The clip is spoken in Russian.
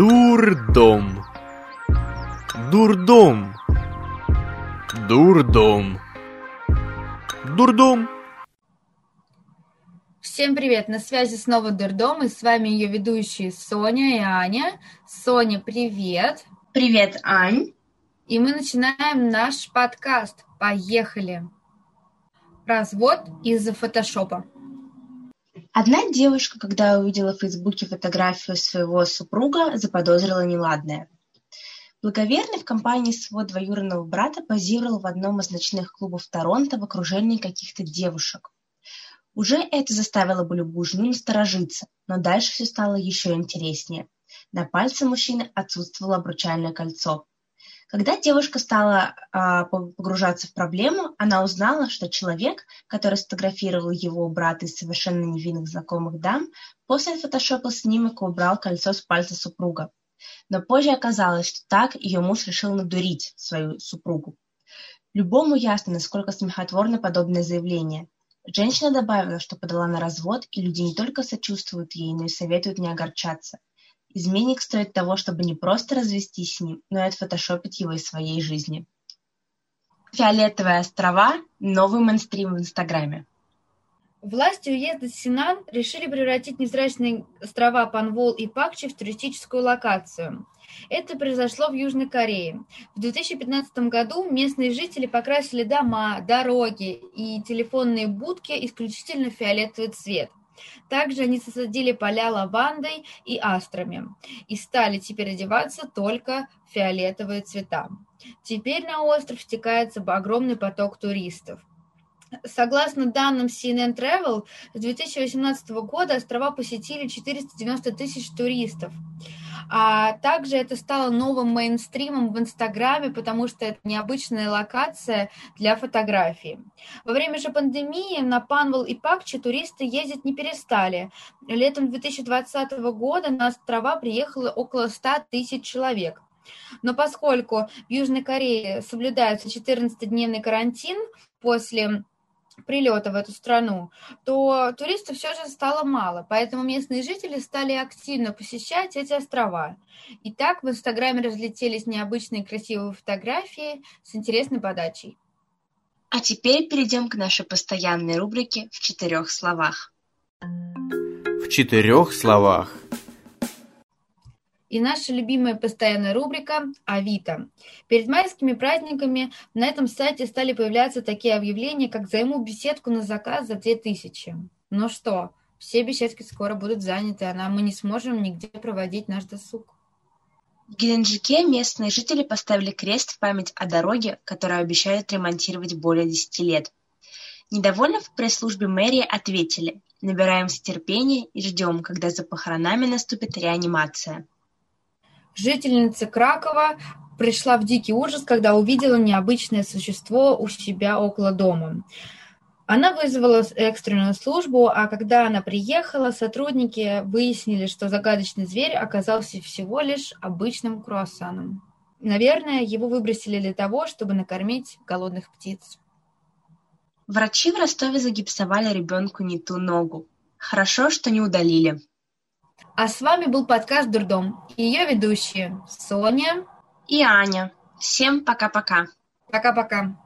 Дурдом. Дурдом. Дурдом. Дурдом. Всем привет! На связи снова Дурдом, и с вами ее ведущие Соня и Аня. Соня, привет! Привет, Ань! И мы начинаем наш подкаст. Поехали! Развод из-за фотошопа. Одна девушка, когда увидела в Фейсбуке фотографию своего супруга, заподозрила неладное. Благоверный в компании своего двоюродного брата позировал в одном из ночных клубов Торонто в окружении каких-то девушек. Уже это заставило бы любую жену насторожиться, но дальше все стало еще интереснее. На пальце мужчины отсутствовало обручальное кольцо. Когда девушка стала а, погружаться в проблему, она узнала, что человек, который сфотографировал его брата из совершенно невинных знакомых дам, после фотошопа снимок убрал кольцо с пальца супруга. Но позже оказалось, что так ее муж решил надурить свою супругу. Любому ясно, насколько смехотворно подобное заявление. Женщина добавила, что подала на развод, и люди не только сочувствуют ей, но и советуют не огорчаться. Изменник стоит того, чтобы не просто развестись с ним, но и отфотошопить его из своей жизни. Фиолетовые острова – новый мейнстрим в Инстаграме. Власти уезда Синан решили превратить невзрачные острова Панвол и Пакчи в туристическую локацию. Это произошло в Южной Корее. В 2015 году местные жители покрасили дома, дороги и телефонные будки исключительно в фиолетовый цвет. Также они засадили поля лавандой и астрами и стали теперь одеваться только фиолетовые цвета. Теперь на остров стекается огромный поток туристов. Согласно данным CNN Travel, с 2018 года острова посетили 490 тысяч туристов. А также это стало новым мейнстримом в Инстаграме, потому что это необычная локация для фотографий. Во время же пандемии на Панвал и Пакчи туристы ездить не перестали. Летом 2020 года на острова приехало около 100 тысяч человек. Но поскольку в Южной Корее соблюдается 14-дневный карантин после прилета в эту страну, то туристов все же стало мало, поэтому местные жители стали активно посещать эти острова. И так в Инстаграме разлетелись необычные красивые фотографии с интересной подачей. А теперь перейдем к нашей постоянной рубрике «В четырех словах». В четырех словах – и наша любимая постоянная рубрика «Авито». Перед майскими праздниками на этом сайте стали появляться такие объявления, как «Займу беседку на заказ за 2000». Ну что, все беседки скоро будут заняты, а нам мы не сможем нигде проводить наш досуг. В Геленджике местные жители поставили крест в память о дороге, которую обещают ремонтировать более 10 лет. Недовольно в пресс-службе мэрии ответили «Набираемся терпения и ждем, когда за похоронами наступит реанимация». Жительница Кракова пришла в дикий ужас, когда увидела необычное существо у себя около дома. Она вызвала экстренную службу, а когда она приехала, сотрудники выяснили, что загадочный зверь оказался всего лишь обычным круассаном. Наверное, его выбросили для того, чтобы накормить голодных птиц. Врачи в Ростове загипсовали ребенку не ту ногу. Хорошо, что не удалили. А с вами был подкаст «Дурдом» и ее ведущие Соня и Аня. Всем пока-пока. Пока-пока.